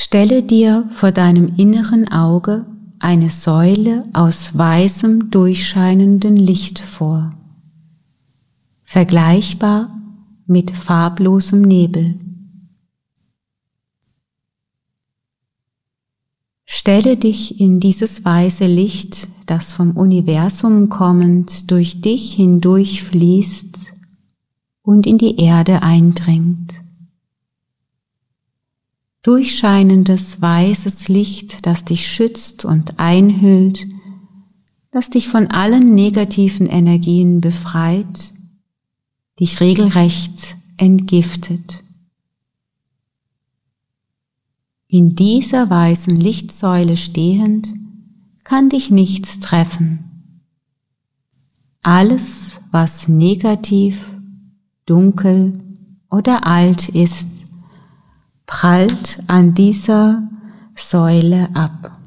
Stelle dir vor deinem inneren Auge eine Säule aus weißem durchscheinenden Licht vor, vergleichbar mit farblosem Nebel. Stelle dich in dieses weiße Licht, das vom Universum kommend durch dich hindurch fließt und in die Erde eindringt durchscheinendes weißes Licht, das dich schützt und einhüllt, das dich von allen negativen Energien befreit, dich regelrecht entgiftet. In dieser weißen Lichtsäule stehend kann dich nichts treffen. Alles, was negativ, dunkel oder alt ist, prallt an dieser Säule ab.